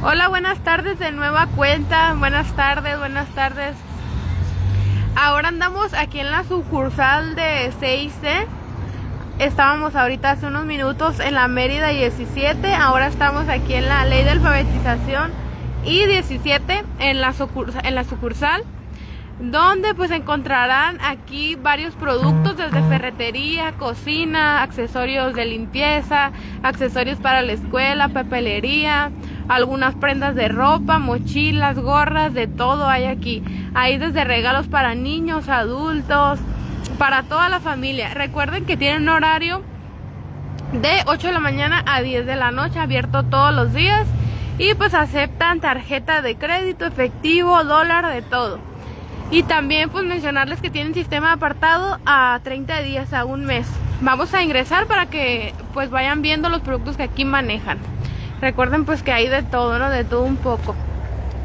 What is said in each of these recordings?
Hola, buenas tardes de nueva cuenta. Buenas tardes, buenas tardes. Ahora andamos aquí en la sucursal de 6C. Estábamos ahorita hace unos minutos en la Mérida 17. Ahora estamos aquí en la ley de alfabetización y 17 en la, en la sucursal donde pues encontrarán aquí varios productos desde ferretería, cocina, accesorios de limpieza, accesorios para la escuela, papelería, algunas prendas de ropa, mochilas, gorras, de todo hay aquí. Hay desde regalos para niños, adultos, para toda la familia. Recuerden que tienen un horario de 8 de la mañana a 10 de la noche, abierto todos los días. Y pues aceptan tarjeta de crédito, efectivo, dólar, de todo. Y también pues mencionarles que tienen sistema apartado a 30 días, a un mes. Vamos a ingresar para que pues vayan viendo los productos que aquí manejan. Recuerden pues que hay de todo, ¿no? De todo un poco.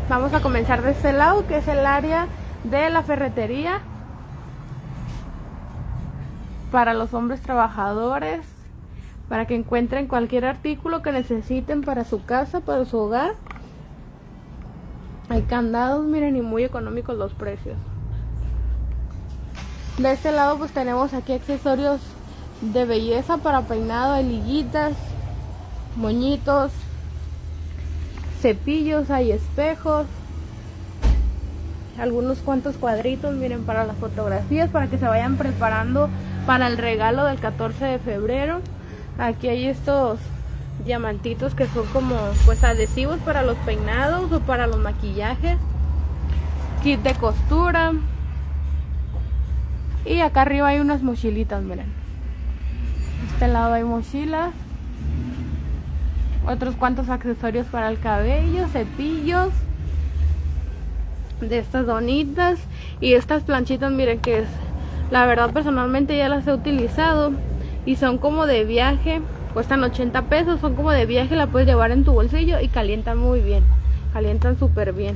Vamos a comenzar de este lado que es el área de la ferretería para los hombres trabajadores, para que encuentren cualquier artículo que necesiten para su casa, para su hogar. Hay candados, miren, y muy económicos los precios. De este lado pues tenemos aquí accesorios de belleza para peinado, liguitas, moñitos, cepillos, hay espejos, algunos cuantos cuadritos, miren, para las fotografías, para que se vayan preparando para el regalo del 14 de febrero. Aquí hay estos diamantitos que son como pues adhesivos para los peinados o para los maquillajes kit de costura. Y acá arriba hay unas mochilitas miren. Este lado hay mochilas otros cuantos accesorios para el cabello cepillos de estas donitas y estas planchitas miren que es la verdad personalmente ya las he utilizado y son como de viaje Cuestan 80 pesos, son como de viaje, la puedes llevar en tu bolsillo y calientan muy bien. Calientan súper bien.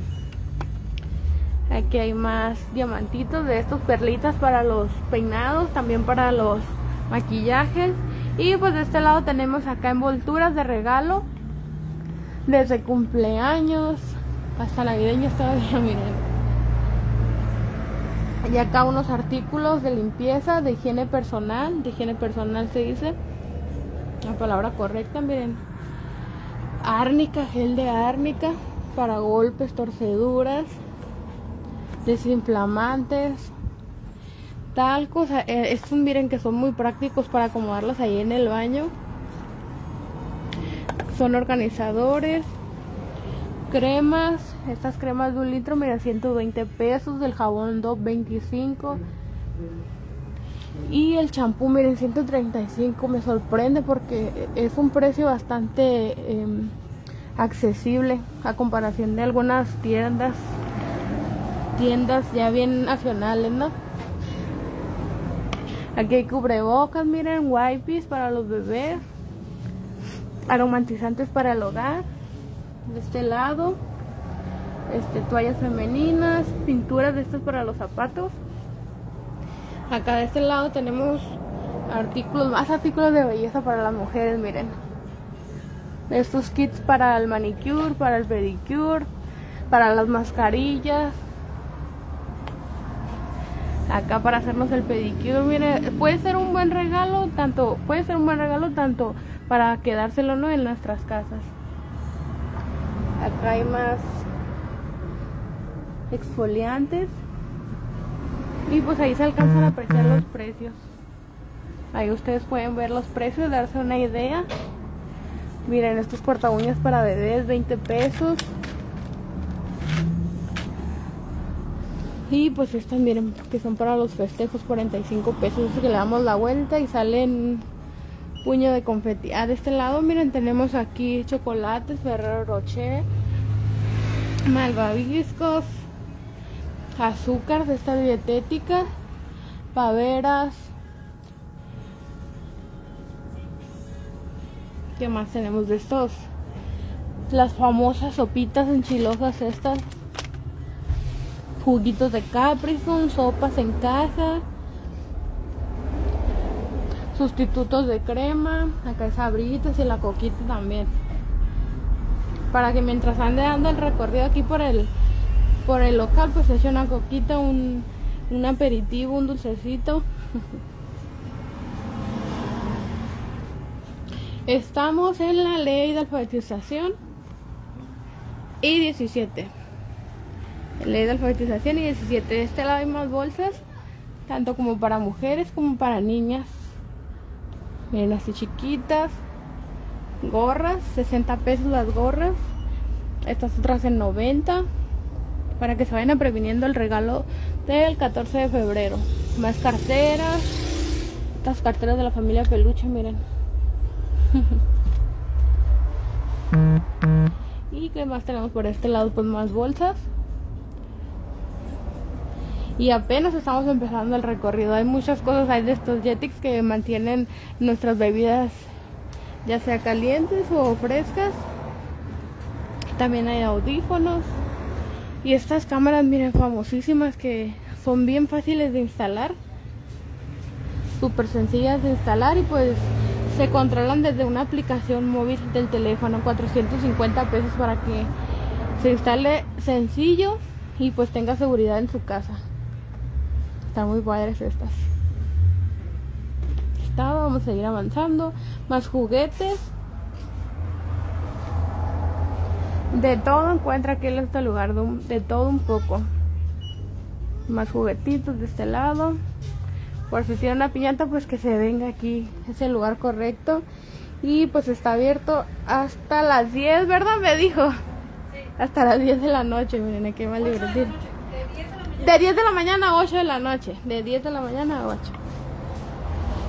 Aquí hay más diamantitos de estos perlitas para los peinados, también para los maquillajes. Y pues de este lado tenemos acá envolturas de regalo. Desde cumpleaños hasta navideños todavía, miren. Y acá unos artículos de limpieza, de higiene personal, de higiene personal se dice la palabra correcta, miren. Árnica, gel de árnica para golpes, torceduras, desinflamantes, talcos. Eh, estos miren que son muy prácticos para acomodarlos ahí en el baño. Son organizadores, cremas, estas cremas de un litro, miren, 120 pesos, del jabón 225 y el champú, miren, 135 me sorprende porque es un precio bastante em, accesible a comparación de algunas tiendas, tiendas ya bien nacionales, ¿no? Aquí hay cubrebocas, miren, wipes para los bebés, aromatizantes para el hogar, de este lado, este, toallas femeninas, pinturas de estas para los zapatos. Acá de este lado tenemos artículos, más artículos de belleza para las mujeres, miren. Estos kits para el manicure, para el pedicure, para las mascarillas. Acá para hacernos el pedicure, miren, puede ser un buen regalo, tanto, puede ser un buen regalo tanto para quedárselo en nuestras casas. Acá hay más exfoliantes. Y pues ahí se alcanzan a apreciar los precios. Ahí ustedes pueden ver los precios, darse una idea. Miren, estos corta uñas para bebés, 20 pesos. Y pues estas, miren, que son para los festejos, 45 pesos. Es que le damos la vuelta y salen puño de confeti. Ah, de este lado, miren, tenemos aquí chocolates, Ferrero Rocher, malvaviscos, azúcar de esta dietética, paveras. ¿Qué más tenemos de estos? Las famosas sopitas enchilosas estas. Juguitos de Capri sopas en casa. Sustitutos de crema. Acá es abritas y la coquita también. para que mientras ande dando el recorrido aquí por el por el local pues eche una coquita, un, un aperitivo, un dulcecito. Estamos en la ley de alfabetización y 17. Ley de alfabetización y 17. De este lado hay más bolsas, tanto como para mujeres como para niñas. Miren, así chiquitas. Gorras, 60 pesos las gorras. Estas otras en 90. Para que se vayan previniendo el regalo del 14 de febrero. Más carteras. Estas carteras de la familia Peluche, miren. y qué más tenemos por este lado, pues más bolsas. Y apenas estamos empezando el recorrido. Hay muchas cosas, hay de estos jetix que mantienen nuestras bebidas ya sea calientes o frescas. También hay audífonos. Y estas cámaras, miren, famosísimas que son bien fáciles de instalar. Súper sencillas de instalar y pues se controlan desde una aplicación móvil del teléfono. 450 pesos para que se instale sencillo y pues tenga seguridad en su casa. Están muy padres estas vamos a seguir avanzando. Más juguetes. De todo encuentra aquí en este lugar, de, todo un poco. Más juguetitos de este lado. Por si tiene una piñata, pues que se venga aquí. Es el lugar correcto. Y pues está abierto hasta las 10, ¿verdad? Me dijo. Hasta las 10 de la noche, miren, aquí más divertido. De 10 de la mañana a 8 de la noche. De 10 de la mañana a 8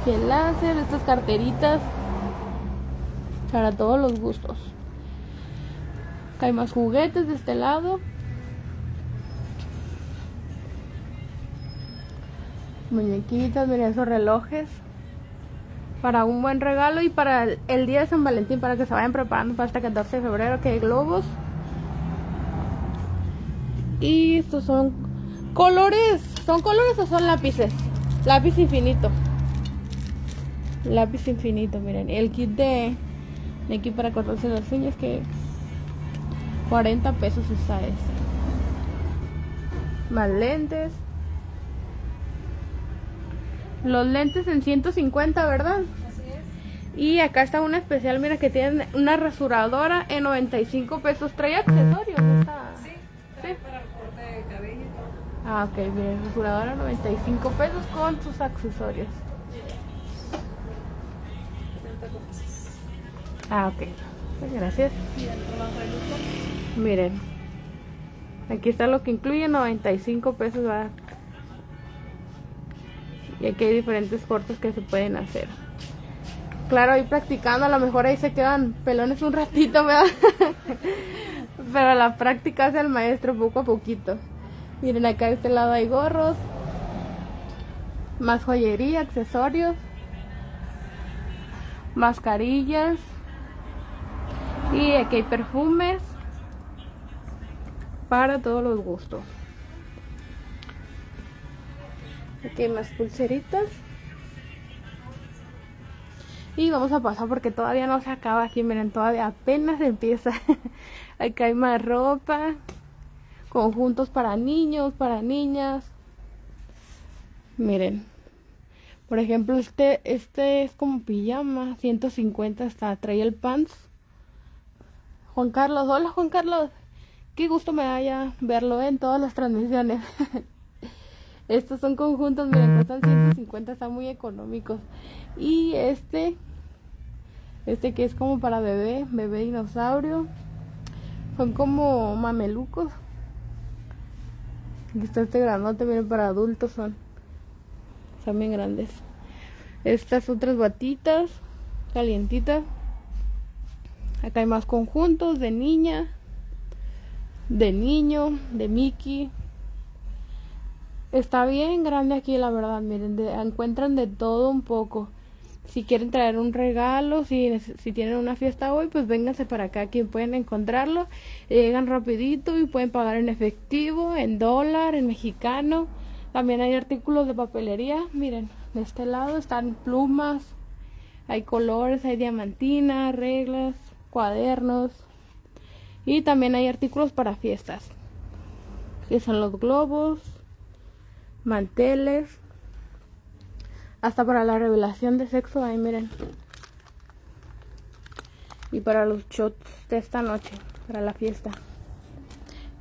el láser, estas carteritas para todos los gustos. hay más juguetes de este lado. Muñequitas, miren esos relojes. Para un buen regalo y para el día de San Valentín, para que se vayan preparando para este 14 de febrero, que hay globos. Y estos son colores. ¿Son colores o son lápices? Lápiz infinito lápiz infinito, miren, el kit de, aquí para cortarse las uñas que 40 pesos está este. Más lentes. Los lentes en 150, ¿verdad? Así es. Y acá está una especial, mira que tiene una rasuradora en 95 pesos. ¿Trae accesorios? Está... Ah, ok, miren, rasuradora 95 pesos con sus accesorios. Ah, ok. Pues gracias. Miren. Aquí está lo que incluye 95 pesos. Y aquí hay diferentes cortes que se pueden hacer. Claro, ahí practicando, a lo mejor ahí se quedan pelones un ratito, ¿verdad? Pero la práctica hace el maestro poco a poquito. Miren, acá de este lado hay gorros, más joyería, accesorios, mascarillas, y aquí hay perfumes para todos los gustos. Aquí hay más pulseritas. Y vamos a pasar porque todavía no se acaba aquí, miren, todavía apenas empieza. Aquí hay más ropa, conjuntos para niños, para niñas. Miren, por ejemplo, este, este es como pijama, 150 hasta trae el pants Juan Carlos, hola Juan Carlos. Qué gusto me da ya verlo en todas las transmisiones. Estos son conjuntos, miren, cuestan 150, están muy económicos. Y este, este que es como para bebé, bebé dinosaurio. Son como mamelucos. Está este granote, miren, para adultos son. Son bien grandes. Estas otras batitas, calientitas. Acá hay más conjuntos de niña, de niño, de Mickey. Está bien grande aquí, la verdad. Miren, encuentran de todo un poco. Si quieren traer un regalo, si, si tienen una fiesta hoy, pues vénganse para acá, aquí pueden encontrarlo. Llegan rapidito y pueden pagar en efectivo, en dólar, en mexicano. También hay artículos de papelería. Miren, de este lado están plumas, hay colores, hay diamantina, reglas, cuadernos, Y también hay artículos para fiestas. Que son los globos, manteles, hasta para la revelación de sexo, ahí miren. Y para los shots de esta noche, para la fiesta.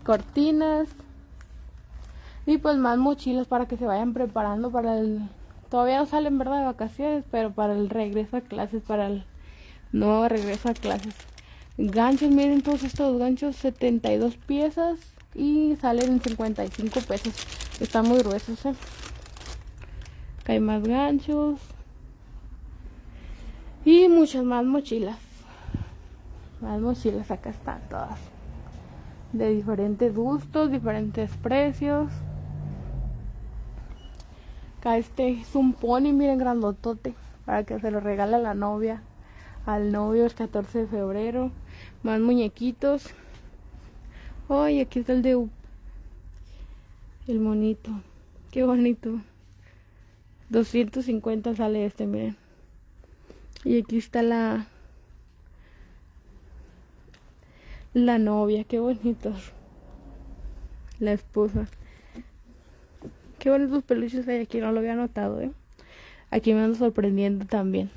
Cortinas. Y pues más mochilas para que se vayan preparando para el... Todavía no salen, ¿verdad? De vacaciones, pero para el regreso a clases, para el nuevo regreso a clases. Ganchos, miren todos estos ganchos, 72 piezas y salen en 55 pesos. Están muy gruesos, ¿eh? Hay más ganchos. Y muchas más mochilas. Más mochilas, acá están todas. De diferentes gustos, diferentes precios. Acá este es un pony, miren, grandotote. Para que se lo regale a la novia. Al novio el 14 de febrero. Más muñequitos. Ay, aquí está el de el monito. Qué bonito. 250 sale este, miren. Y aquí está la la novia, qué bonitos. La esposa. Qué bonitos peluches hay aquí, no lo había notado, ¿eh? Aquí me ando sorprendiendo también.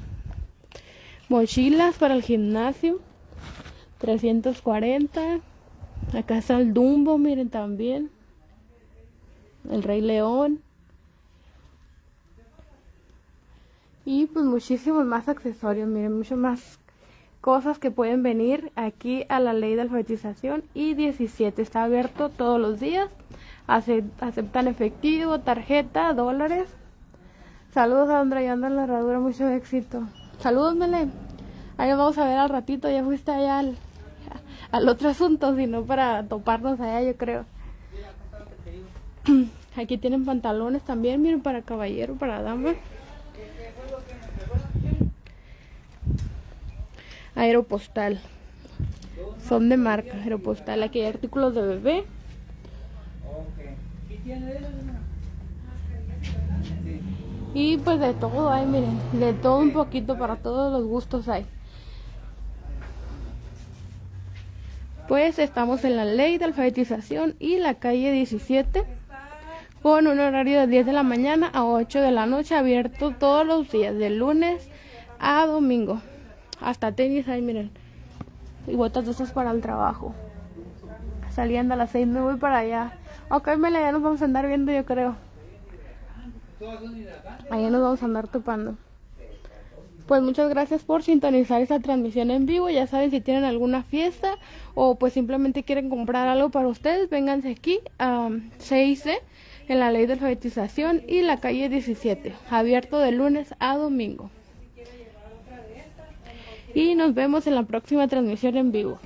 Mochilas para el gimnasio. 340. Acá está el Dumbo, miren también. El Rey León. Y pues muchísimos más accesorios, miren, muchas más cosas que pueden venir aquí a la ley de alfabetización. Y 17 está abierto todos los días. Aceptan efectivo tarjeta dólares. Saludos a Andrea y anda en la herradura mucho éxito. Saludos Mele. Ahí vamos a ver al ratito ya fuiste allá al, al otro asunto sino para toparnos allá yo creo. Aquí tienen pantalones también miren para caballero para dama Aeropostal. Son de marca, Aeropostal. Aquí hay artículos de bebé. Y pues de todo hay, miren, de todo un poquito para todos los gustos hay. Pues estamos en la ley de alfabetización y la calle 17 con un horario de 10 de la mañana a 8 de la noche abierto todos los días, de lunes a domingo. Hasta tenis ahí, miren. Y botas de esas para el trabajo. Saliendo a las 6 me voy para allá. Ok, Mela, ya nos vamos a andar viendo, yo creo. Allá nos vamos a andar topando. Pues muchas gracias por sintonizar esta transmisión en vivo. Ya saben, si tienen alguna fiesta o pues simplemente quieren comprar algo para ustedes, vénganse aquí a 6 en la ley de alfabetización y la calle 17, abierto de lunes a domingo y nos vemos en la próxima transmisión en vivo.